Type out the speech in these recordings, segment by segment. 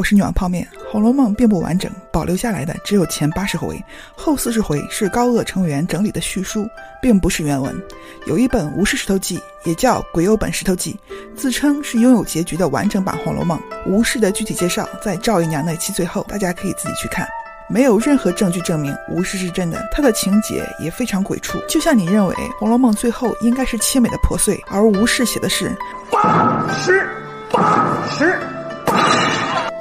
我是女王泡面，《红楼梦》并不完整，保留下来的只有前八十回，后四十回是高鹗成员整理的序书，并不是原文。有一本《吴氏石头记》，也叫《鬼友本石头记》，自称是拥有结局的完整版《红楼梦》。吴氏的具体介绍在赵姨娘那期最后，大家可以自己去看。没有任何证据证明吴氏是真的，他的情节也非常鬼畜，就像你认为《红楼梦》最后应该是凄美的破碎，而吴氏写的是八十八十。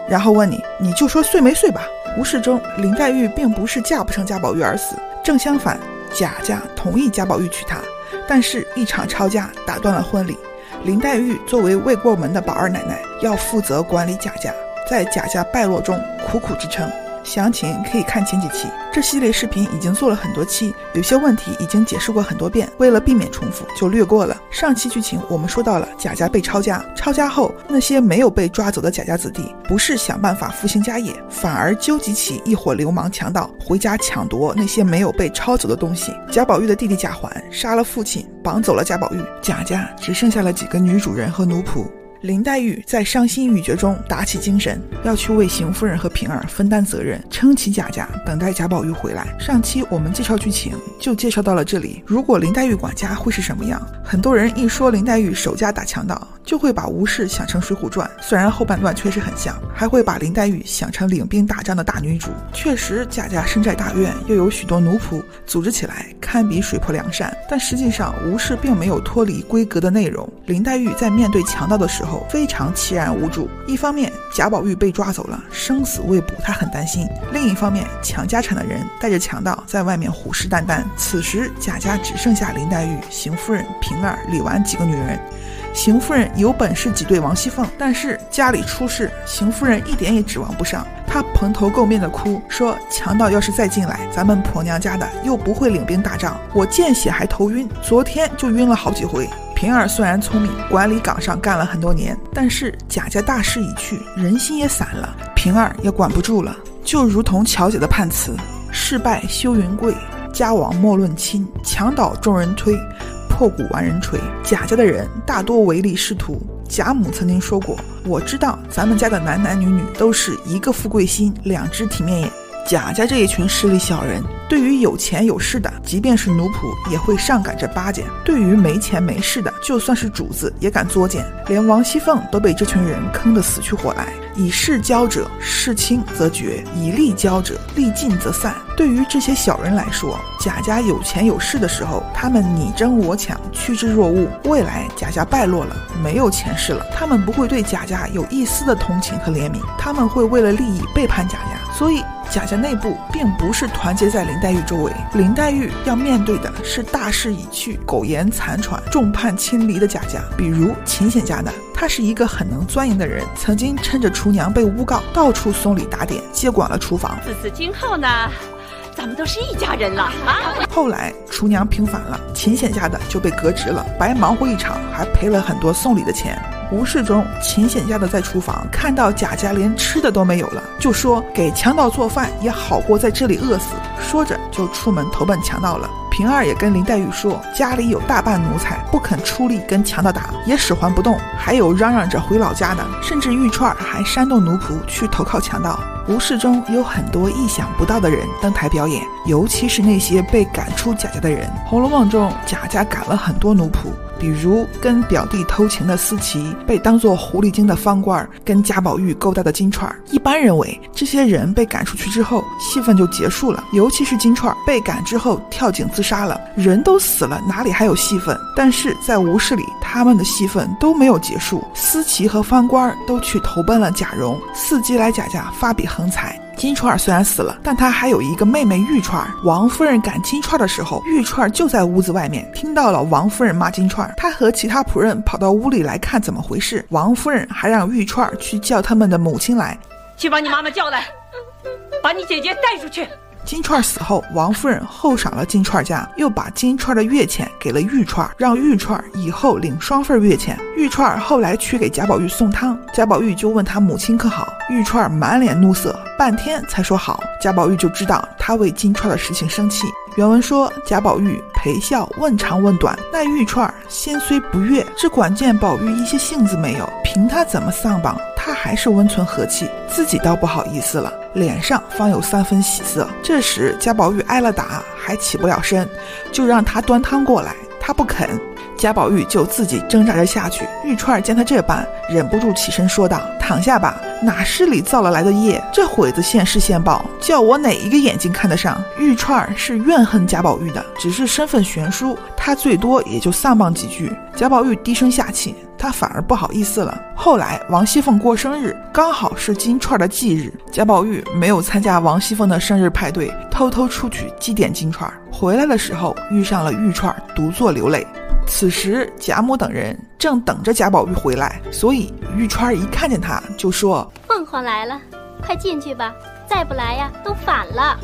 然后问你，你就说碎没碎吧。无事中，林黛玉并不是嫁不成贾宝玉而死，正相反，贾家同意贾宝玉娶她，但是一场吵架打断了婚礼。林黛玉作为未过门的宝二奶奶，要负责管理贾家，在贾家败落中苦苦支撑。详情可以看前几期，这系列视频已经做了很多期，有些问题已经解释过很多遍，为了避免重复，就略过了。上期剧情我们说到了贾家被抄家，抄家后那些没有被抓走的贾家子弟，不是想办法复兴家业，反而纠集起一伙流氓强盗回家抢夺那些没有被抄走的东西。贾宝玉的弟弟贾环杀了父亲，绑走了贾宝玉，贾家只剩下了几个女主人和奴仆。林黛玉在伤心欲绝中打起精神，要去为邢夫人和平儿分担责任，撑起贾家，等待贾宝玉回来。上期我们介绍剧情就介绍到了这里。如果林黛玉管家会是什么样？很多人一说林黛玉守家打强盗，就会把吴氏想成《水浒传》，虽然后半段确实很像，还会把林黛玉想成领兵打仗的大女主。确实，贾家深宅大院，又有许多奴仆，组织起来堪比水泊梁山。但实际上，吴氏并没有脱离规格的内容。林黛玉在面对强盗的时候。非常凄然无助。一方面，贾宝玉被抓走了，生死未卜，她很担心；另一方面，抢家产的人带着强盗在外面虎视眈眈。此时，贾家只剩下林黛玉、邢夫人、平儿、李纨几个女人。邢夫人有本事挤兑王熙凤，但是家里出事，邢夫人一点也指望不上。她蓬头垢面的哭说：“强盗要是再进来，咱们婆娘家的又不会领兵打仗，我见血还头晕，昨天就晕了好几回。”平儿虽然聪明，管理岗上干了很多年，但是贾家大势已去，人心也散了，平儿也管不住了。就如同乔姐的判词：“事败休云贵，家亡莫论亲，墙倒众人推，破鼓万人锤。”贾家的人大多唯利是图。贾母曾经说过：“我知道咱们家的男男女女都是一个富贵心，两只体面眼。”贾家这一群势利小人，对于有钱有势的，即便是奴仆，也会上赶着巴结；对于没钱没势的，就算是主子，也敢作践。连王熙凤都被这群人坑得死去活来。以势交者，势轻则绝；以利交者，利尽则散。对于这些小人来说，贾家有钱有势的时候，他们你争我抢，趋之若鹜；未来贾家败落了，没有钱势了，他们不会对贾家有一丝的同情和怜悯，他们会为了利益背叛贾家。所以。贾家内部并不是团结在林黛玉周围，林黛玉要面对的是大势已去、苟延残喘、众叛亲离的贾家。比如秦显家呢，他是一个很能钻研的人，曾经趁着厨娘被诬告，到处送礼打点，接管了厨房。自此今后呢，咱们都是一家人了啊！后来厨娘平反了，秦显家的就被革职了，白忙活一场，还赔了很多送礼的钱。无事中，秦显家的在厨房看到贾家连吃的都没有了，就说给强盗做饭也好过在这里饿死。说着就出门投奔强盗了。平儿也跟林黛玉说，家里有大半奴才不肯出力跟强盗打，也使唤不动，还有嚷嚷着回老家的，甚至玉串还煽动奴仆去投靠强盗。无事中有很多意想不到的人登台表演，尤其是那些被赶出贾家的人。《红楼梦》中，贾家赶了很多奴仆。比如跟表弟偷情的思琪，被当作狐狸精的方官，跟贾宝玉勾搭的金钏。一般认为，这些人被赶出去之后，戏份就结束了。尤其是金钏被赶之后跳井自杀了，人都死了，哪里还有戏份？但是在吴氏里，他们的戏份都没有结束。思琪和方官儿都去投奔了贾蓉，伺机来贾家发笔横财。金钏儿虽然死了，但她还有一个妹妹玉钏儿。王夫人赶金钏儿的时候，玉钏儿就在屋子外面，听到了王夫人骂金钏儿。她和其他仆人跑到屋里来看怎么回事。王夫人还让玉钏儿去叫他们的母亲来，去把你妈妈叫来，把你姐姐带出去。金钏死后，王夫人厚赏了金钏家，又把金钏的月钱给了玉钏，让玉钏以后领双份月钱。玉钏后来去给贾宝玉送汤，贾宝玉就问他母亲可好，玉钏满脸怒色，半天才说好。贾宝玉就知道他为金钏的事情生气。原文说贾宝玉陪笑问长问短，那玉钏儿先虽不悦，只管见宝玉一些性子没有，凭他怎么丧榜。他还是温存和气，自己倒不好意思了，脸上方有三分喜色。这时贾宝玉挨了打，还起不了身，就让他端汤过来，他不肯。贾宝玉就自己挣扎着下去。玉钏见他这般，忍不住起身说道：“躺下吧，哪是你造了来的业？这会子现世现报，叫我哪一个眼睛看得上？”玉钏是怨恨贾宝玉的，只是身份悬殊，他最多也就丧谤几句。贾宝玉低声下气，他反而不好意思了。后来王熙凤过生日，刚好是金钏的忌日，贾宝玉没有参加王熙凤的生日派对，偷偷出去祭奠金钏。回来的时候，遇上了玉钏，独坐流泪。此时贾母等人正等着贾宝玉回来，所以玉钏一看见他就说：“凤凰来了，快进去吧！再不来呀，都反了。”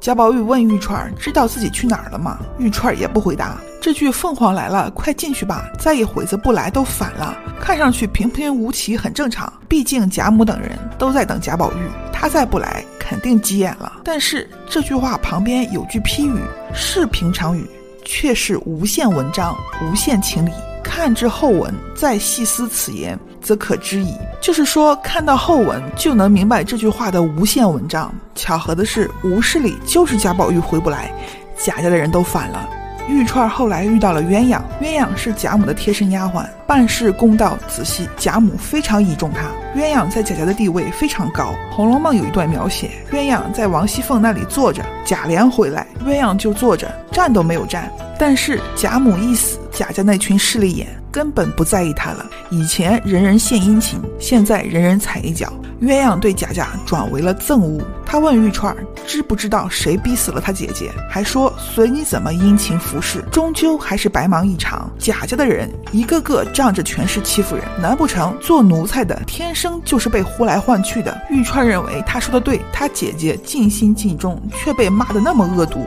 贾宝玉问玉钏：“知道自己去哪儿了吗？”玉钏也不回答。这句“凤凰来了，快进去吧！再一会子不来都反了。”看上去平平无奇，很正常。毕竟贾母等人都在等贾宝玉，他再不来，肯定急眼了。但是这句话旁边有句批语，是平常语。却是无限文章，无限情理。看至后文，再细思此言，则可知矣。就是说，看到后文就能明白这句话的无限文章。巧合的是，吴氏里就是贾宝玉回不来，贾家的人都反了。玉钏后来遇到了鸳鸯，鸳鸯是贾母的贴身丫鬟，办事公道仔细，贾母非常倚重她。鸳鸯在贾家的地位非常高，《红楼梦》有一段描写，鸳鸯在王熙凤那里坐着，贾琏回来，鸳鸯就坐着，站都没有站。但是贾母一死，贾家那群势利眼根本不在意他了。以前人人献殷勤，现在人人踩一脚。鸳鸯对贾家转为了憎恶。他问玉串知不知道谁逼死了他姐姐，还说随你怎么殷勤服侍，终究还是白忙一场。贾家的人一个个仗着权势欺负人，难不成做奴才的天生就是被呼来唤去的？玉串认为他说的对，他姐姐尽心尽忠，却被骂得那么恶毒。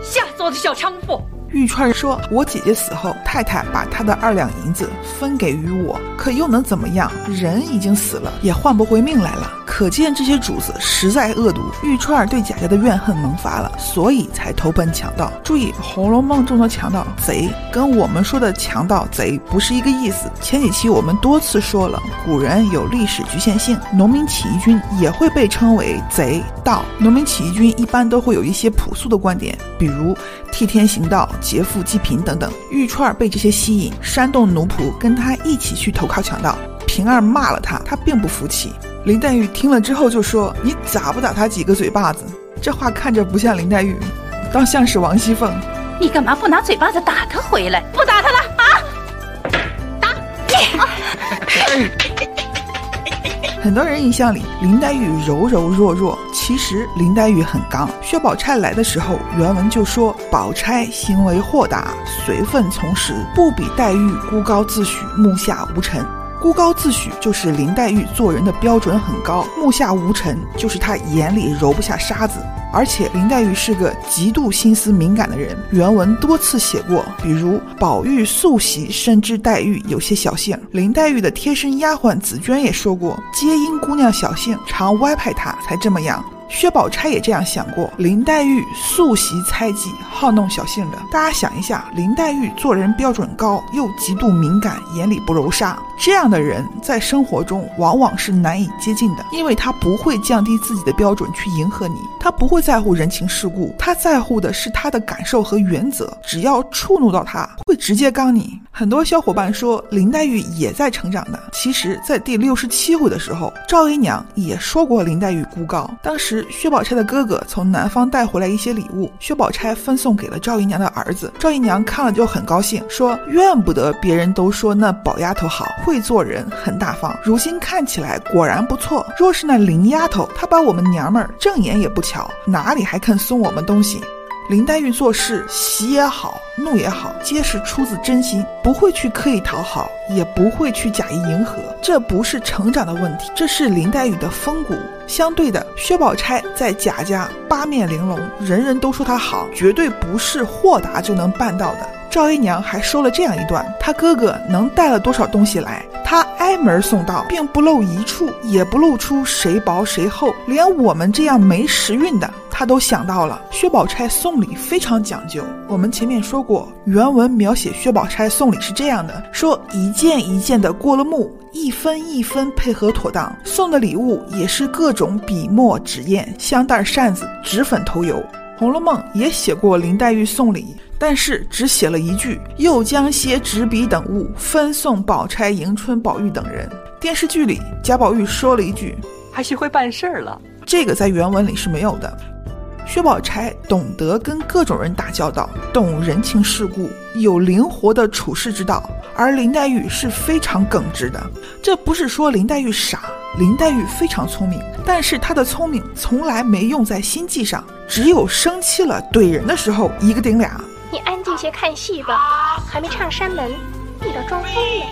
下作的小娼妇！玉串儿说：“我姐姐死后，太太把她的二两银子分给于我，可又能怎么样？人已经死了，也换不回命来了。可见这些主子实在恶毒。玉串儿对贾家的怨恨萌发了，所以才投奔强盗。注意，《红楼梦》中的强盗贼跟我们说的强盗贼不是一个意思。前几期我们多次说了，古人有历史局限性，农民起义军也会被称为贼盗。农民起义军一般都会有一些朴素的观点，比如替天行道。”劫富济贫等等，玉钏被这些吸引，煽动奴仆跟他一起去投靠强盗。平儿骂了他，他并不服气。林黛玉听了之后就说：“你咋不打他几个嘴巴子？”这话看着不像林黛玉，倒像是王熙凤。你干嘛不拿嘴巴子打他回来？不打他了啊？打你！很多人印象里，林黛玉柔柔弱弱，其实林黛玉很刚。薛宝钗来的时候，原文就说：“宝钗行为豁达，随分从时，不比黛玉孤高自许，目下无尘。”孤高自许就是林黛玉做人的标准很高，目下无尘就是她眼里揉不下沙子。而且林黛玉是个极度心思敏感的人，原文多次写过，比如宝玉素习深知黛玉有些小性，林黛玉的贴身丫鬟紫娟也说过，皆因姑娘小性，常歪派她才这么样。薛宝钗也这样想过，林黛玉素习猜忌，好弄小性的。大家想一下，林黛玉做人标准高，又极度敏感，眼里不揉沙，这样的人在生活中往往是难以接近的，因为她不会降低自己的标准去迎合你，她不会在乎人情世故，她在乎的是她的感受和原则。只要触怒到她，会直接刚你。很多小伙伴说林黛玉也在成长的，其实，在第六十七回的时候，赵姨娘也说过林黛玉孤高，当时。薛宝钗的哥哥从南方带回来一些礼物，薛宝钗分送给了赵姨娘的儿子。赵姨娘看了就很高兴，说：“怨不得别人都说那宝丫头好，会做人，很大方。如今看起来果然不错。若是那林丫头，她把我们娘们儿正眼也不瞧，哪里还肯送我们东西？”林黛玉做事，喜也好，怒也好，皆是出自真心，不会去刻意讨好，也不会去假意迎合。这不是成长的问题，这是林黛玉的风骨。相对的，薛宝钗在贾家八面玲珑，人人都说她好，绝对不是豁达就能办到的。赵姨娘还说了这样一段：她哥哥能带了多少东西来，她挨门送到，并不露一处，也不露出谁薄谁厚，连我们这样没时运的。他都想到了。薛宝钗送礼非常讲究，我们前面说过，原文描写薛宝钗送礼是这样的：说一件一件的过了目，一分一分配合妥当，送的礼物也是各种笔墨纸砚、香袋、扇子、纸粉、头油。《红楼梦》也写过林黛玉送礼，但是只写了一句：“又将些纸笔等物分送宝钗、迎春、宝玉等人。”电视剧里贾宝玉说了一句：“还学会办事儿了。”这个在原文里是没有的。薛宝钗懂得跟各种人打交道，懂人情世故，有灵活的处事之道，而林黛玉是非常耿直的。这不是说林黛玉傻，林黛玉非常聪明，但是她的聪明从来没用在心计上，只有生气了怼人的时候一个顶俩。你安静些看戏吧，还没唱山门，你倒装疯了。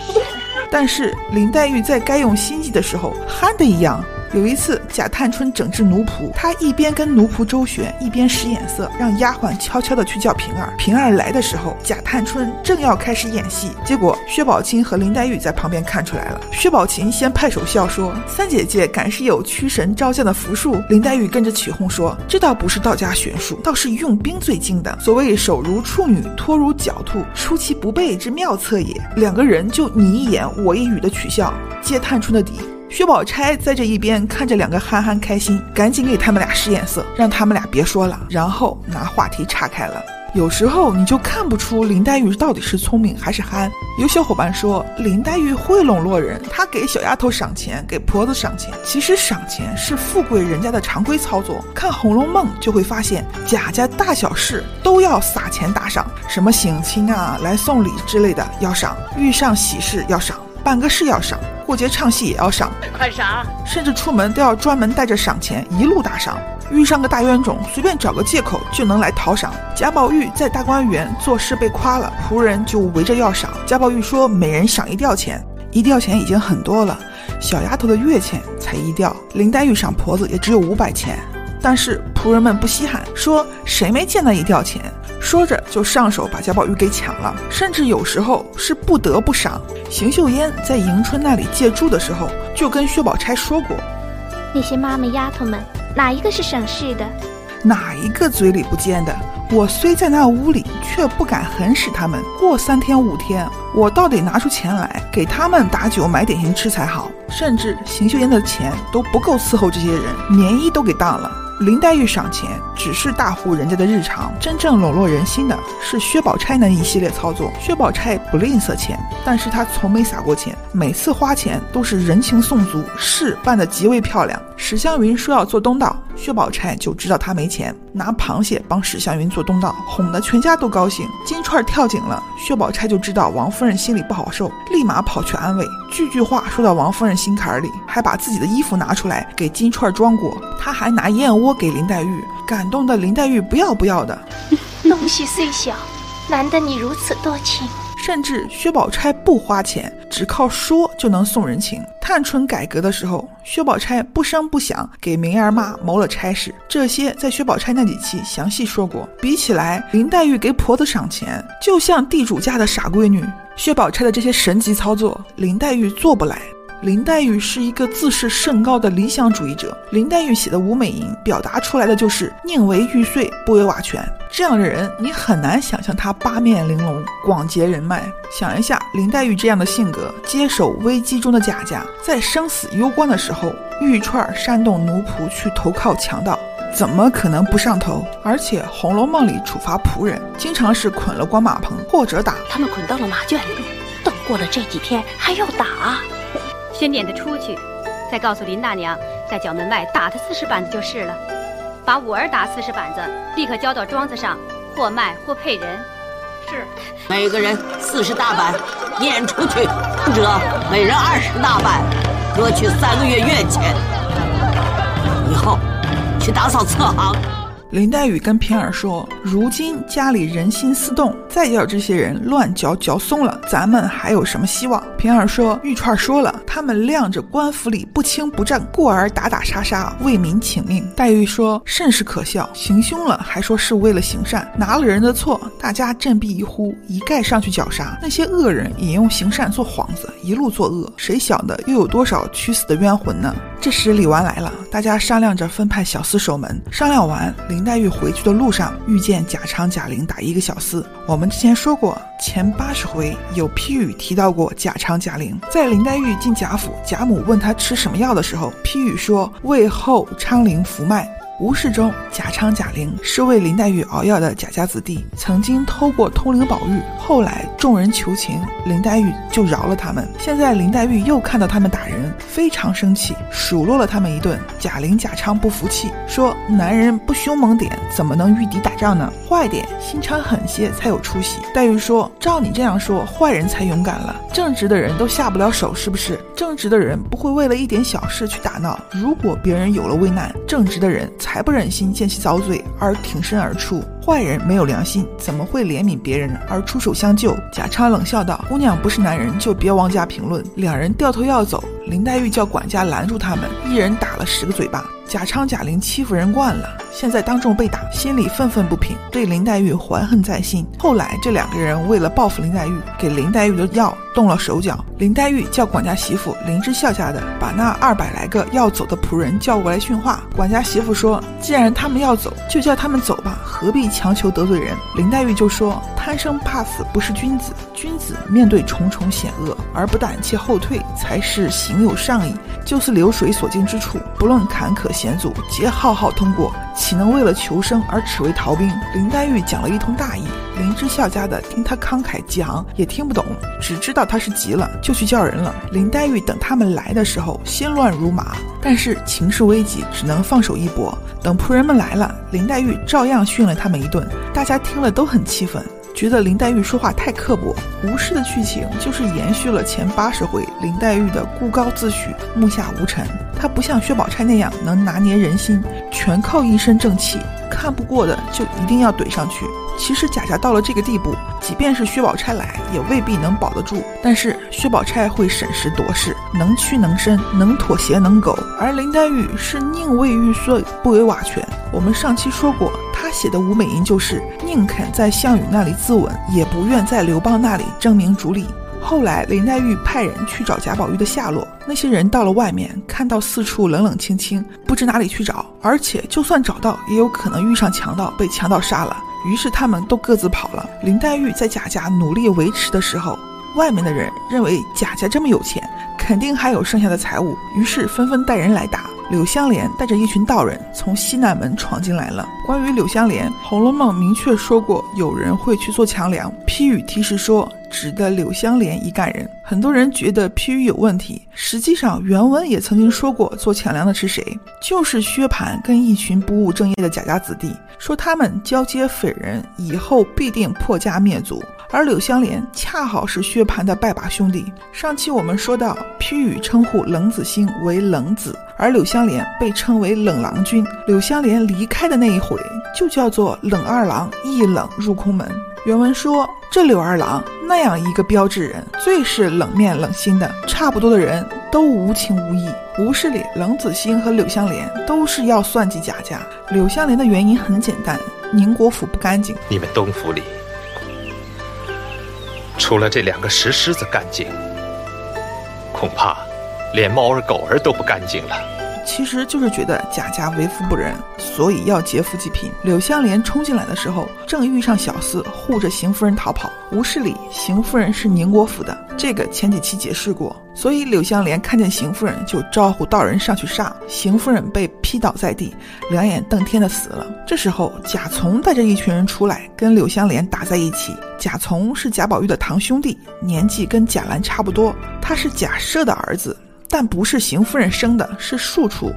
但是林黛玉在该用心计的时候，憨的一样。有一次，贾探春整治奴仆，她一边跟奴仆周旋，一边使眼色，让丫鬟悄悄地去叫平儿。平儿来的时候，贾探春正要开始演戏，结果薛宝琴和林黛玉在旁边看出来了。薛宝琴先拍手笑说：“三姐姐敢是有驱神招降的符术？”林黛玉跟着起哄说：“这倒不是道家玄术，倒是用兵最精的。所谓手如处女，托如狡兔，出其不备之妙策也。”两个人就你一言我一语的取笑，揭探春的底。薛宝钗在这一边看着两个憨憨开心，赶紧给他们俩使眼色，让他们俩别说了，然后拿话题岔开了。有时候你就看不出林黛玉到底是聪明还是憨。有小伙伴说林黛玉会笼络人，她给小丫头赏钱，给婆子赏钱。其实赏钱是富贵人家的常规操作。看《红楼梦》就会发现，贾家大小事都要撒钱打赏，什么省亲啊、来送礼之类的要赏，遇上喜事要赏。办个事要赏，过节唱戏也要赏，快赏！甚至出门都要专门带着赏钱，一路打赏。遇上个大冤种，随便找个借口就能来讨赏。贾宝玉在大观园做事被夸了，仆人就围着要赏。贾宝玉说：“每人赏一吊钱，一吊钱已经很多了，小丫头的月钱才一吊。林黛玉赏婆子也只有五百钱，但是仆人们不稀罕，说谁没见那一吊钱。”说着就上手把贾宝玉给抢了，甚至有时候是不得不赏。邢岫烟在迎春那里借住的时候，就跟薛宝钗说过：“那些妈妈丫头们，哪一个是省事的？哪一个嘴里不尖的？我虽在那屋里，却不敢狠使他们。过三天五天，我倒得拿出钱来给他们打酒买点心吃才好。甚至邢岫烟的钱都不够伺候这些人，棉衣都给当了。”林黛玉赏钱只是大户人家的日常，真正笼络人心的是薛宝钗那一系列操作。薛宝钗不吝啬钱，但是她从没撒过钱，每次花钱都是人情送足，事办得极为漂亮。史湘云说要做东道，薛宝钗就知道她没钱，拿螃蟹帮史湘云做东道，哄得全家都高兴。金钏儿跳井了，薛宝钗就知道王夫人心里不好受，立马跑去安慰，句句话说到王夫人心坎里，还把自己的衣服拿出来给金钏儿装过，她还拿燕窝。给林黛玉，感动的林黛玉不要不要的。东西虽小，难得你如此多情。甚至薛宝钗不花钱，只靠说就能送人情。探春改革的时候，薛宝钗不声不响给明儿妈谋了差事，这些在薛宝钗那几期详细说过。比起来，林黛玉给婆子赏钱，就像地主家的傻闺女。薛宝钗的这些神级操作，林黛玉做不来。林黛玉是一个自视甚高的理想主义者。林黛玉写的《吴美吟》表达出来的就是宁为玉碎，不为瓦全。这样的人，你很难想象他八面玲珑、广结人脉。想一下，林黛玉这样的性格，接手危机中的贾家，在生死攸关的时候，玉串煽动奴仆去投靠强盗，怎么可能不上头？而且《红楼梦》里处罚仆人，经常是捆了关马棚，或者打他们，捆到了马圈。等过了这几天，还要打。先撵他出去，再告诉林大娘，在角门外打他四十板子就是了。把五儿打四十板子，立刻交到庄子上，或卖或配人。是，每个人四十大板，撵出去；或者每人二十大板，割去三个月月钱。以后去打扫侧行。林黛玉跟平儿说：“如今家里人心思动，再叫这些人乱嚼嚼松了，咱们还有什么希望？”平儿说：“玉串说了，他们晾着官府里不清不正，故而打打杀杀，为民请命。”黛玉说：“甚是可笑，行凶了还说是为了行善，拿了人的错，大家振臂一呼，一概上去绞杀。那些恶人引用行善做幌子，一路作恶，谁晓得又有多少屈死的冤魂呢？”这时李纨来了，大家商量着分派小厮守门。商量完，林林黛玉回去的路上遇见贾昌、贾玲打一个小厮。我们之前说过，前八十回有批语提到过贾昌、贾玲。在林黛玉进贾府，贾母问她吃什么药的时候，批语说为后昌龄服脉。吴世中、贾昌、贾玲是为林黛玉熬药的贾家子弟，曾经偷过通灵宝玉。后来众人求情，林黛玉就饶了他们。现在林黛玉又看到他们打人，非常生气，数落了他们一顿。贾玲、贾昌不服气，说：“男人不凶猛点，怎么能御敌打仗呢？坏点，心肠狠些才有出息。”黛玉说：“照你这样说，坏人才勇敢了，正直的人都下不了手，是不是？正直的人不会为了一点小事去打闹。如果别人有了危难，正直的人。”才不忍心见其遭罪而挺身而出。坏人没有良心，怎么会怜悯别人而出手相救？贾昌冷笑道：“姑娘不是男人，就别妄加评论。”两人掉头要走，林黛玉叫管家拦住他们，一人打了十个嘴巴。贾昌、贾玲欺负人惯了，现在当众被打，心里愤愤不平，对林黛玉怀恨在心。后来这两个人为了报复林黛玉，给林黛玉的药动了手脚。林黛玉叫管家媳妇林之孝家的把那二百来个要走的仆人叫过来训话。管家媳妇说：“既然他们要走，就叫他们走吧，何必强求得罪人？”林黛玉就说：“贪生怕死不是君子，君子面对重重险恶而不胆怯后退，才是行有上义。就是流水所经之处，不论坎坷。”险阻皆浩浩通过，岂能为了求生而耻为逃兵？林黛玉讲了一通大义，林之孝家的听他慷慨激昂也听不懂，只知道他是急了，就去叫人了。林黛玉等他们来的时候，心乱如麻，但是情势危急，只能放手一搏。等仆人们来了，林黛玉照样训了他们一顿，大家听了都很气愤。觉得林黛玉说话太刻薄，吴氏的剧情就是延续了前八十回林黛玉的孤高自许、目下无尘。她不像薛宝钗那样能拿捏人心，全靠一身正气，看不过的就一定要怼上去。其实贾家到了这个地步，即便是薛宝钗来，也未必能保得住。但是薛宝钗会审时度势，能屈能伸，能妥协能苟，而林黛玉是宁为玉碎，不为瓦全。我们上期说过。他写的《吴美吟》就是宁肯在项羽那里自刎，也不愿在刘邦那里争名逐利。后来林黛玉派人去找贾宝玉的下落，那些人到了外面，看到四处冷冷清清，不知哪里去找，而且就算找到，也有可能遇上强盗，被强盗杀了。于是他们都各自跑了。林黛玉在贾家努力维持的时候，外面的人认为贾家这么有钱，肯定还有剩下的财物，于是纷纷带人来打。柳湘莲带着一群道人从西南门闯进来了。关于柳湘莲，《红楼梦》明确说过有人会去做强梁，批语提示说指的柳湘莲一干人。很多人觉得批语有问题，实际上原文也曾经说过做强梁的是谁，就是薛蟠跟一群不务正业的贾家子弟，说他们交接匪人以后必定破家灭族。而柳湘莲恰好是薛蟠的拜把兄弟。上期我们说到，批语称呼冷子兴为冷子，而柳湘莲被称为冷郎君。柳湘莲离开的那一回，就叫做冷二郎一冷入空门。原文说，这柳二郎那样一个标致人，最是冷面冷心的，差不多的人都无情无义。吴氏里，冷子兴和柳湘莲都是要算计贾家。柳湘莲的原因很简单，宁国府不干净。你们东府里。除了这两个石狮子干净，恐怕连猫儿狗儿都不干净了。其实就是觉得贾家为富不仁，所以要劫富济贫。柳湘莲冲进来的时候，正遇上小厮护着邢夫人逃跑。吴氏里，邢夫人是宁国府的，这个前几期解释过。所以柳湘莲看见邢夫人，就招呼道人上去杀。邢夫人被劈倒在地，两眼瞪天的死了。这时候贾从带着一群人出来，跟柳湘莲打在一起。贾从是贾宝玉的堂兄弟，年纪跟贾兰差不多。他是贾赦的儿子，但不是邢夫人生的，是庶出。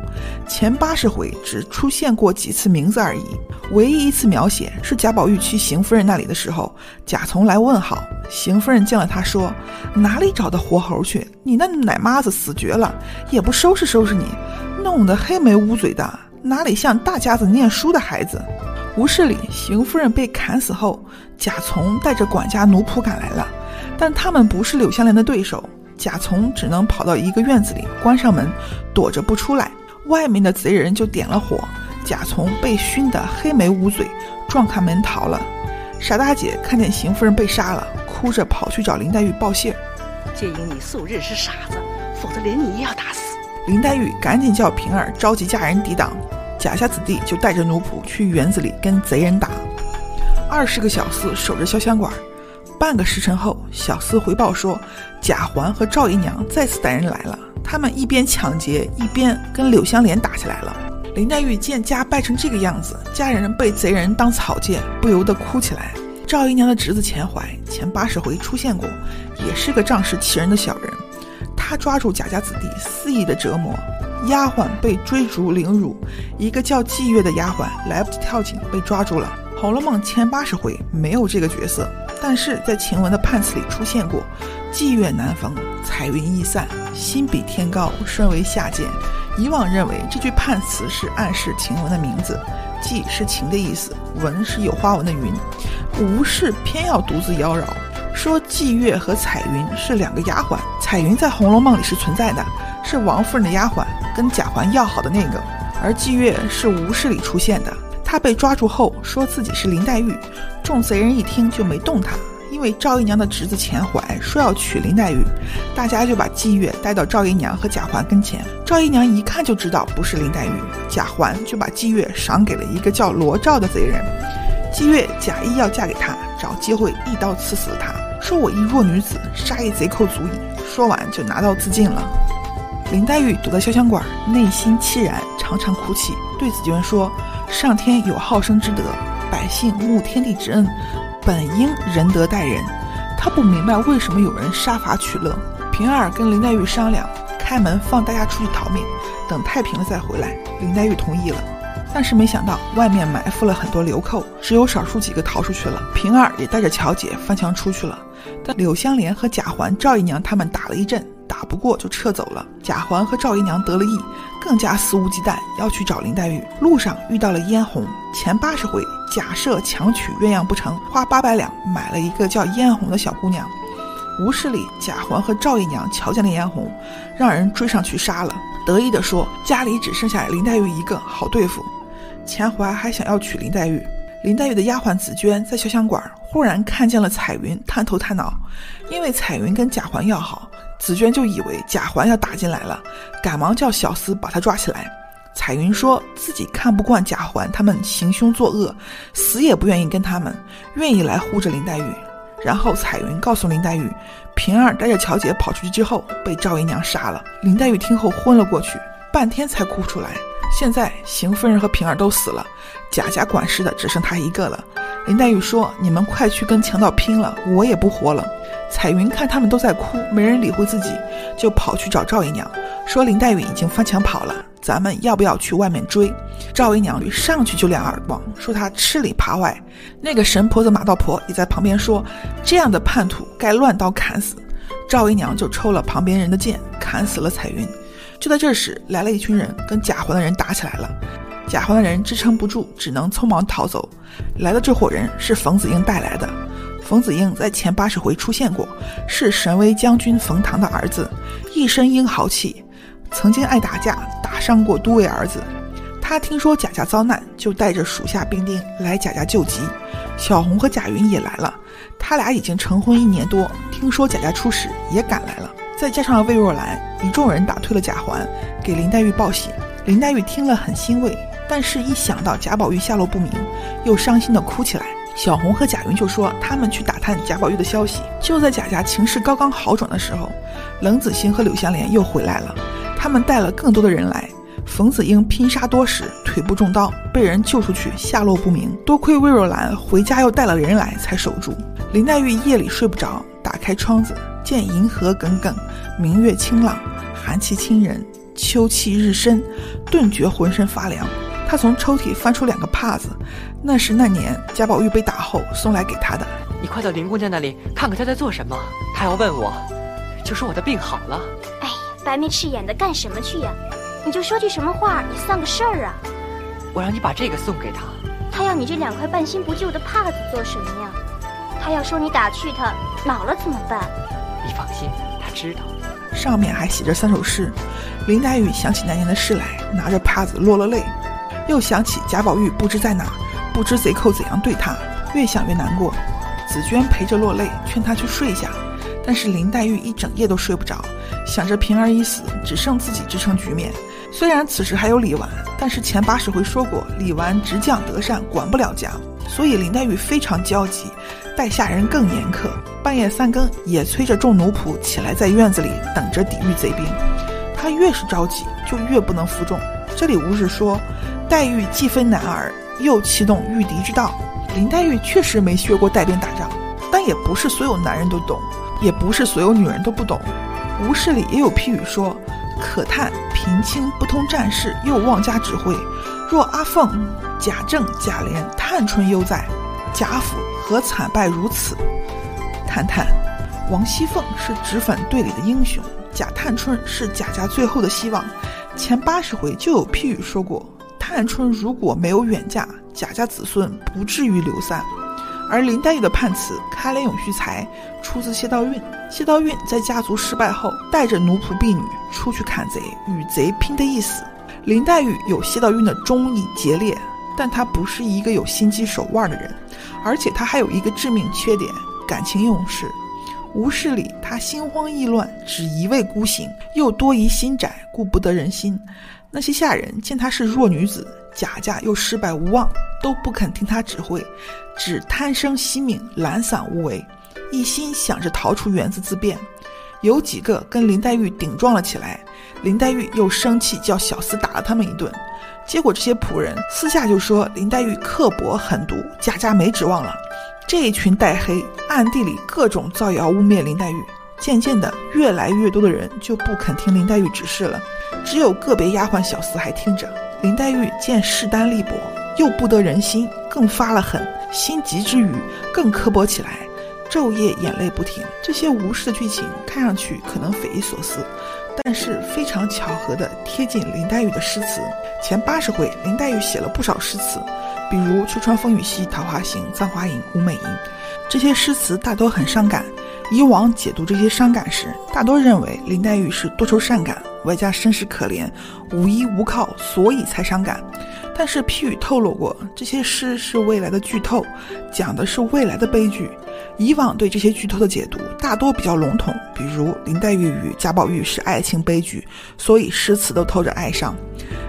前八十回只出现过几次名字而已。唯一一次描写是贾宝玉去邢夫人那里的时候，贾从来问好，邢夫人见了他说：“哪里找的活猴去？你那奶妈子死绝了，也不收拾收拾你，弄得黑眉乌嘴的，哪里像大家子念书的孩子？”吴氏里，邢夫人被砍死后，贾从带着管家奴仆赶来了，但他们不是柳湘莲的对手，贾从只能跑到一个院子里，关上门，躲着不出来。外面的贼人就点了火。贾从被熏得黑眉乌嘴，撞开门逃了。傻大姐看见邢夫人被杀了，哭着跑去找林黛玉报信。皆因你素日是傻子，否则连你也要打死。林黛玉赶紧叫平儿召集家人抵挡，贾家子弟就带着奴仆去园子里跟贼人打。二十个小厮守着潇湘馆，半个时辰后，小厮回报说，贾环和赵姨娘再次带人来了。他们一边抢劫，一边跟柳湘莲打起来了。林黛玉见家败成这个样子，家人被贼人当草芥，不由得哭起来。赵姨娘的侄子钱怀前八十回出现过，也是个仗势欺人的小人。他抓住贾家子弟肆意的折磨，丫鬟被追逐凌辱，一个叫霁月的丫鬟来不及跳井被抓住了。《红楼梦》前八十回没有这个角色，但是在晴雯的判词里出现过。霁月难逢，彩云易散，心比天高，身为下贱。以往认为这句判词是暗示晴雯的名字，霁是晴的意思，雯是有花纹的云。吴氏偏要独自妖娆，说霁月和彩云是两个丫鬟。彩云在《红楼梦》里是存在的，是王夫人的丫鬟，跟贾环要好的那个。而霁月是吴氏里出现的，他被抓住后说自己是林黛玉，众贼人一听就没动他。因为赵姨娘的侄子钱怀说要娶林黛玉，大家就把霁月带到赵姨娘和贾环跟前。赵姨娘一看就知道不是林黛玉，贾环就把霁月赏给了一个叫罗照的贼人。霁月假意要嫁给他，找机会一刀刺死了他，说我一弱女子杀一贼寇足矣。说完就拿刀自尽了。林黛玉躲在潇湘馆，内心凄然，常常哭泣，对紫鹃说：“上天有好生之德，百姓慕天地之恩。”本应仁德待人，他不明白为什么有人杀伐取乐。平儿跟林黛玉商量，开门放大家出去逃命，等太平了再回来。林黛玉同意了，但是没想到外面埋伏了很多流寇，只有少数几个逃出去了。平儿也带着巧姐翻墙出去了，但柳湘莲和贾环、赵姨娘他们打了一阵。打不过就撤走了。贾环和赵姨娘得了意，更加肆无忌惮要去找林黛玉。路上遇到了嫣红，前八十回假设强娶鸳鸯不成，花八百两买了一个叫嫣红的小姑娘。吴氏里贾环和赵姨娘瞧见了嫣红，让人追上去杀了，得意地说家里只剩下林黛玉一个，好对付。钱怀还想要娶林黛玉。林黛玉的丫鬟紫鹃在潇湘馆忽然看见了彩云，探头探脑，因为彩云跟贾环要好。紫娟就以为贾环要打进来了，赶忙叫小厮把他抓起来。彩云说自己看不惯贾环他们行凶作恶，死也不愿意跟他们，愿意来护着林黛玉。然后彩云告诉林黛玉，平儿带着乔姐跑出去之后，被赵姨娘杀了。林黛玉听后昏了过去，半天才哭出来。现在邢夫人和平儿都死了，贾家管事的只剩她一个了。林黛玉说：“你们快去跟强盗拼了，我也不活了。”彩云看他们都在哭，没人理会自己，就跑去找赵姨娘，说林黛玉已经翻墙跑了，咱们要不要去外面追？赵姨娘一上去就两耳光，说她吃里扒外。那个神婆子马道婆也在旁边说，这样的叛徒该乱刀砍死。赵姨娘就抽了旁边人的剑，砍死了彩云。就在这时，来了一群人，跟贾环的人打起来了。贾环的人支撑不住，只能匆忙逃走。来的这伙人是冯子英带来的。冯子英在前八十回出现过，是神威将军冯唐的儿子，一身英豪气，曾经爱打架，打伤过都尉儿子。他听说贾家遭难，就带着属下兵丁来贾家救急。小红和贾云也来了，他俩已经成婚一年多，听说贾家出事，也赶来了。再加上魏若兰，一众人打退了贾环，给林黛玉报喜。林黛玉听了很欣慰，但是一想到贾宝玉下落不明，又伤心的哭起来。小红和贾云就说他们去打探贾宝玉的消息。就在贾家情势刚刚好转的时候，冷子兴和柳湘莲又回来了，他们带了更多的人来。冯子英拼杀多时，腿部中刀，被人救出去，下落不明。多亏魏若兰回家又带了人来，才守住。林黛玉夜里睡不着，打开窗子，见银河耿耿，明月清朗，寒气侵人，秋气日深，顿觉浑身发凉。她从抽屉翻出两个帕子，那是那年贾宝玉被打后送来给他的。你快到林姑娘那里看看她在做什么，她要问我，就说我的病好了。哎呀，白眉赤眼的干什么去呀？你就说句什么话也算个事儿啊！我让你把这个送给他。他要你这两块半新不旧的帕子做什么呀？他要说你打趣他，恼了怎么办？你放心，他知道。上面还写着三首诗。林黛玉想起那年的事来，拿着帕子落了泪。又想起贾宝玉不知在哪，不知贼寇怎样对他，越想越难过。紫娟陪着落泪，劝他去睡下，但是林黛玉一整夜都睡不着，想着平儿已死，只剩自己支撑局面。虽然此时还有李纨，但是前八十回说过，李纨直将德善，管不了家，所以林黛玉非常焦急，待下人更严苛。半夜三更也催着众奴仆起来，在院子里等着抵御贼兵。她越是着急，就越不能服众。这里吴氏说，黛玉既非男儿，又启动御敌之道？林黛玉确实没学过带兵打仗，但也不是所有男人都懂，也不是所有女人都不懂。吴氏里也有批语说。可叹平清不通战事，又妄加指挥。若阿凤、贾政、贾琏、探春犹在，贾府何惨败如此？探探，王熙凤是脂粉队里的英雄，贾探春是贾家最后的希望。前八十回就有批语说过，探春如果没有远嫁，贾家子孙不至于流散。而林黛玉的判词“开怜咏絮才”出自谢道韫。谢道韫在家族失败后，带着奴仆婢女出去砍贼，与贼拼得一死。林黛玉有谢道韫的忠义节烈，但她不是一个有心机手腕的人，而且她还有一个致命缺点——感情用事。吴氏里，她心慌意乱，只一味孤行，又多疑心窄，顾不得人心。那些下人见她是弱女子，贾家又失败无望，都不肯听她指挥，只贪生惜命，懒散无为。一心想着逃出园子自便，有几个跟林黛玉顶撞了起来。林黛玉又生气，叫小厮打了他们一顿。结果这些仆人私下就说林黛玉刻薄狠毒，贾家没指望了。这一群带黑，暗地里各种造谣污蔑林黛玉。渐渐的，越来越多的人就不肯听林黛玉指示了，只有个别丫鬟小厮还听着。林黛玉见势单力薄，又不得人心，更发了狠，心急之余更刻薄起来。昼夜眼泪不停，这些无视的剧情看上去可能匪夷所思，但是非常巧合的贴近林黛玉的诗词。前八十回，林黛玉写了不少诗词，比如《秋窗风雨夕》《桃花行》《葬花吟》《武美吟》，这些诗词大多很伤感。以往解读这些伤感时，大多认为林黛玉是多愁善感，外加身世可怜，无依无靠，所以才伤感。但是批语透露过，这些诗是未来的剧透，讲的是未来的悲剧。以往对这些剧透的解读大多比较笼统，比如林黛玉与贾宝玉是爱情悲剧，所以诗词都透着哀伤。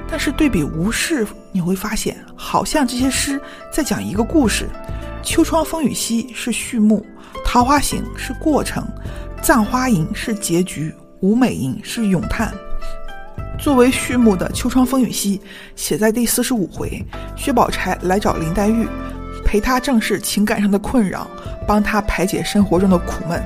但是对比吴氏，你会发现，好像这些诗在讲一个故事：秋窗风雨夕是序幕，桃花行是过程，葬花吟是结局，舞美吟是咏叹。作为序幕的秋窗风雨夕写在第四十五回，薛宝钗来找林黛玉，陪她正视情感上的困扰。帮她排解生活中的苦闷，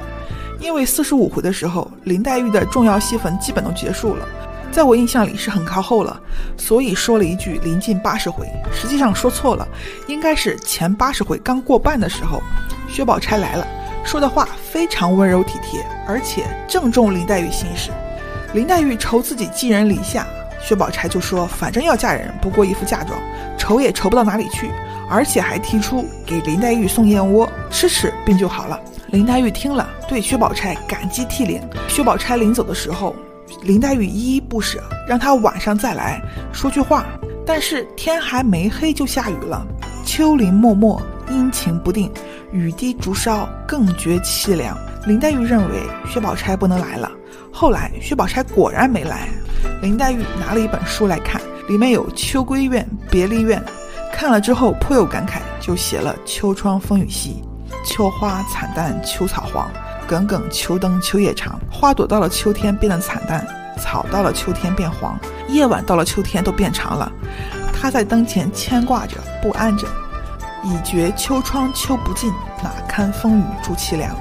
因为四十五回的时候，林黛玉的重要戏份基本都结束了，在我印象里是很靠后了，所以说了一句临近八十回，实际上说错了，应该是前八十回刚过半的时候，薛宝钗来了，说的话非常温柔体贴，而且正中林黛玉心事。林黛玉愁自己寄人篱下，薛宝钗就说反正要嫁人，不过一副嫁妆，愁也愁不到哪里去。而且还提出给林黛玉送燕窝，吃吃病就好了。林黛玉听了，对薛宝钗感激涕零。薛宝钗临走的时候，林黛玉依依不舍，让她晚上再来说句话。但是天还没黑就下雨了，秋林漠漠，阴晴不定，雨滴竹梢，更觉凄凉。林黛玉认为薛宝钗不能来了。后来薛宝钗果然没来，林黛玉拿了一本书来看，里面有《秋闺怨》《别离怨》。看了之后颇有感慨，就写了“秋窗风雨夕，秋花惨淡秋草黄，耿耿秋灯秋夜长。花朵到了秋天变得惨淡，草到了秋天变黄，夜晚到了秋天都变长了。他在灯前牵挂着，不安着，已觉秋窗秋不尽，哪堪风雨助凄凉。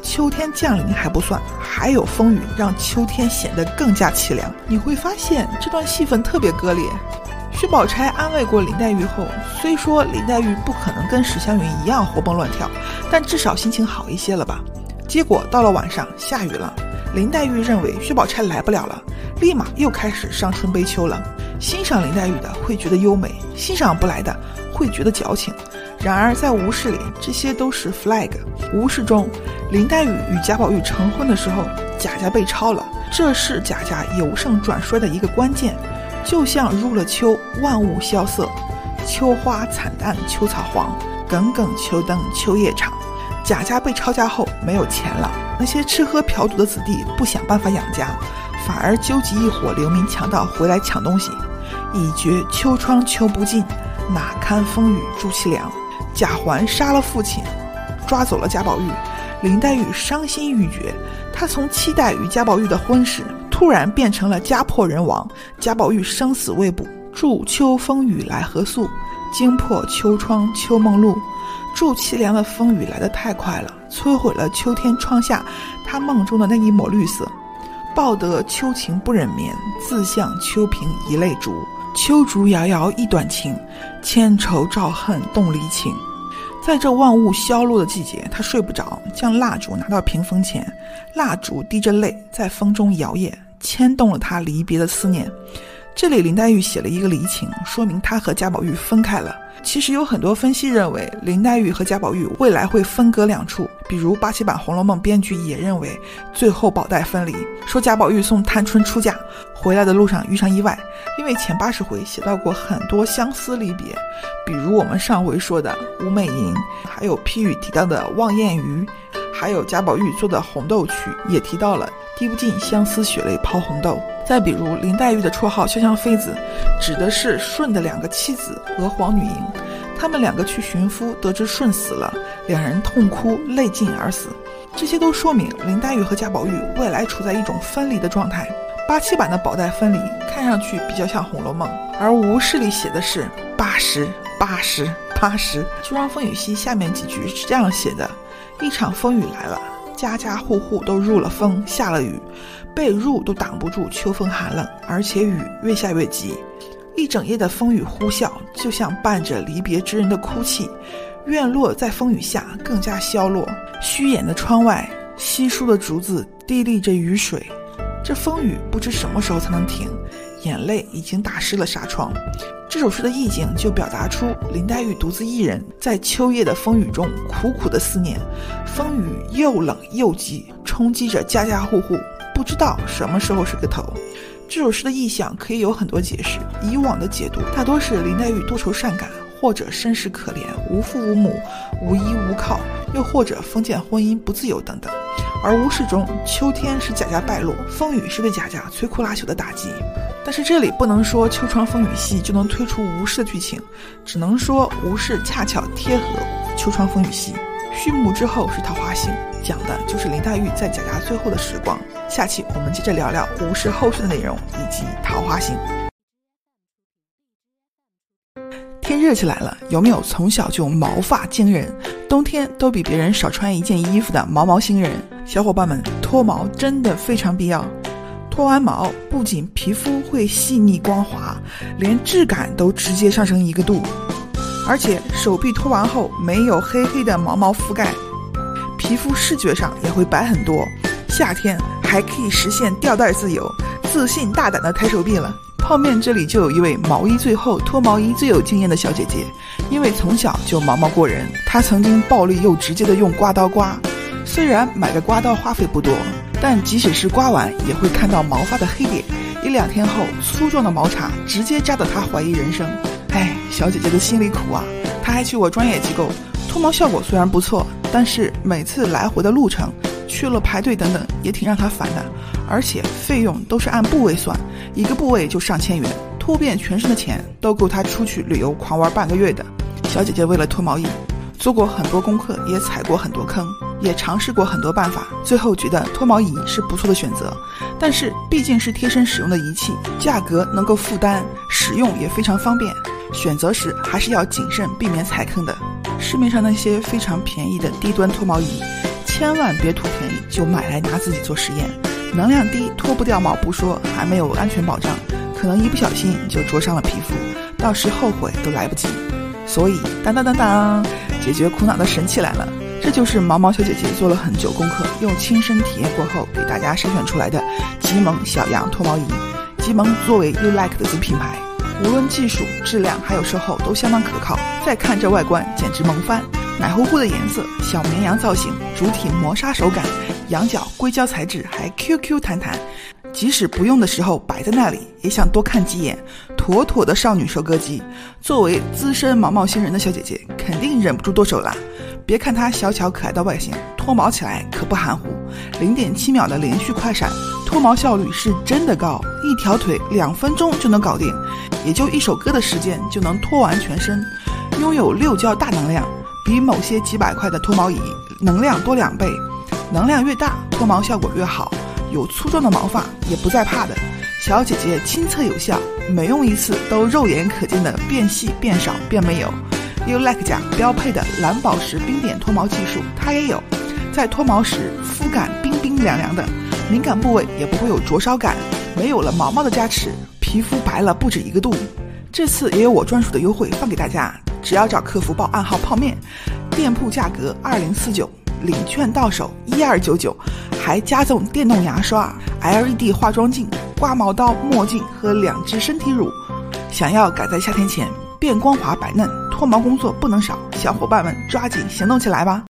秋天降临还不算，还有风雨，让秋天显得更加凄凉。你会发现这段戏份特别割裂。薛宝钗安慰过林黛玉后，虽说林黛玉不可能跟史湘云一样活蹦乱跳，但至少心情好一些了吧？结果到了晚上下雨了，林黛玉认为薛宝钗来不了了，立马又开始伤春悲秋了。欣赏林黛玉的会觉得优美，欣赏不来的会觉得矫情。然而在吴氏里，这些都是 flag。吴氏中，林黛玉与贾宝玉成婚的时候，贾家被抄了，这是贾家由盛转衰的一个关键。就像入了秋，万物萧瑟，秋花惨淡，秋草黄，耿耿秋灯秋夜长。贾家被抄家后没有钱了，那些吃喝嫖赌的子弟不想办法养家，反而纠集一伙流民强盗回来抢东西，已觉秋窗秋不尽，哪堪风雨助凄凉。贾环杀了父亲，抓走了贾宝玉，林黛玉伤心欲绝。她从期待与贾宝玉的婚事，突然变成了家破人亡，贾宝玉生死未卜。祝秋风雨来何速，惊破秋窗秋梦露。祝凄凉的风雨来得太快了，摧毁了秋天窗下他梦中的那一抹绿色。报得秋情不忍眠，自向秋萍一泪逐。秋竹遥遥一短情，千愁照恨动离情。在这万物消落的季节，他睡不着，将蜡烛拿到屏风前，蜡烛滴着泪在风中摇曳，牵动了他离别的思念。这里林黛玉写了一个离情，说明她和贾宝玉分开了。其实有很多分析认为，林黛玉和贾宝玉未来会分隔两处，比如八七版《红楼梦》编剧也认为最后宝黛分离，说贾宝玉送探春出嫁回来的路上遇上意外，因为前八十回写到过很多相思离别，比如我们上回说的吴美银，还有批语提到的望燕鱼，还有贾宝玉做的红豆曲也提到了滴不尽相思血泪抛红豆。再比如林黛玉的绰号潇湘妃子，指的是舜的两个妻子娥皇女英，他们两个去寻夫，得知舜死了，两人痛哭泪尽而死。这些都说明林黛玉和贾宝玉未来处在一种分离的状态。八七版的宝黛分离看上去比较像《红楼梦》，而吴氏里写的是八十八十八十。《就让风雨夕》下面几句是这样写的：一场风雨来了，家家户户都入了风，下了雨。被褥都挡不住秋风寒冷，而且雨越下越急，一整夜的风雨呼啸，就像伴着离别之人的哭泣。院落在风雨下更加消落，虚掩的窗外，稀疏的竹子滴沥着雨水。这风雨不知什么时候才能停，眼泪已经打湿了纱窗。这首诗的意境就表达出林黛玉独自一人在秋夜的风雨中苦苦的思念，风雨又冷又急，冲击着家家户户。不知道什么时候是个头。这首诗的意象可以有很多解释。以往的解读大多是林黛玉多愁善感，或者身世可怜，无父无母，无依无靠，又或者封建婚姻不自由等等。而无事中，秋天是贾家败落，风雨是对贾家摧枯拉朽的打击。但是这里不能说秋窗风雨夕就能推出无事的剧情，只能说无事恰巧贴合秋窗风雨夕。序幕之后是《桃花星》，讲的就是林黛玉在贾家最后的时光。下期我们接着聊聊吴氏后事的内容以及《桃花星》。天热起来了，有没有从小就毛发惊人，冬天都比别人少穿一件衣服的毛毛星人？小伙伴们，脱毛真的非常必要。脱完毛，不仅皮肤会细腻光滑，连质感都直接上升一个度。而且手臂脱完后没有黑黑的毛毛覆盖，皮肤视觉上也会白很多。夏天还可以实现吊带自由，自信大胆的抬手臂了。泡面这里就有一位毛衣最后脱毛衣最有经验的小姐姐，因为从小就毛毛过人，她曾经暴力又直接的用刮刀刮。虽然买个刮刀花费不多，但即使是刮完也会看到毛发的黑点。一两天后，粗壮的毛茬直接扎得她怀疑人生。哎，小姐姐的心里苦啊！她还去过专业机构，脱毛效果虽然不错，但是每次来回的路程、去了排队等等，也挺让她烦的。而且费用都是按部位算，一个部位就上千元，脱遍全身的钱都够她出去旅游狂玩半个月的。小姐姐为了脱毛仪，做过很多功课，也踩过很多坑，也尝试过很多办法，最后觉得脱毛仪是不错的选择。但是毕竟是贴身使用的仪器，价格能够负担，使用也非常方便。选择时还是要谨慎，避免踩坑的。市面上那些非常便宜的低端脱毛仪，千万别图便宜就买来拿自己做实验。能量低，脱不掉毛不说，还没有安全保障，可能一不小心就灼伤了皮肤，到时后悔都来不及。所以，当当当当，解决苦恼的神器来了！这就是毛毛小姐姐做了很久功课，又亲身体验过后给大家筛选出来的极萌小羊脱毛仪。极萌作为 You Like 的子品牌。无论技术、质量还有售后都相当可靠。再看这外观，简直萌翻！奶乎乎的颜色，小绵羊造型，主体磨砂手感，羊角硅胶材质，还 QQ 弹弹。即使不用的时候摆在那里，也想多看几眼，妥妥的少女收割机。作为资深毛毛星人的小姐姐，肯定忍不住剁手啦！别看它小巧可爱的外形，脱毛起来可不含糊。零点七秒的连续快闪，脱毛效率是真的高，一条腿两分钟就能搞定，也就一首歌的时间就能脱完全身。拥有六焦大能量，比某些几百块的脱毛仪能量多两倍。能量越大，脱毛效果越好。有粗壮的毛发也不再怕的，小姐姐亲测有效，每用一次都肉眼可见的变细、变少、变没有。Ulike 家标配的蓝宝石冰点脱毛技术，它也有，在脱毛时肤感冰冰凉凉的，敏感部位也不会有灼烧感。没有了毛毛的加持，皮肤白了不止一个度。这次也有我专属的优惠放给大家，只要找客服报暗号泡面，店铺价格二零四九，领券到手一二九九，还加赠电动牙刷、LED 化妆镜、刮毛刀、墨镜和两支身体乳。想要赶在夏天前变光滑白嫩，脱毛工作不能少，小伙伴们抓紧行动起来吧！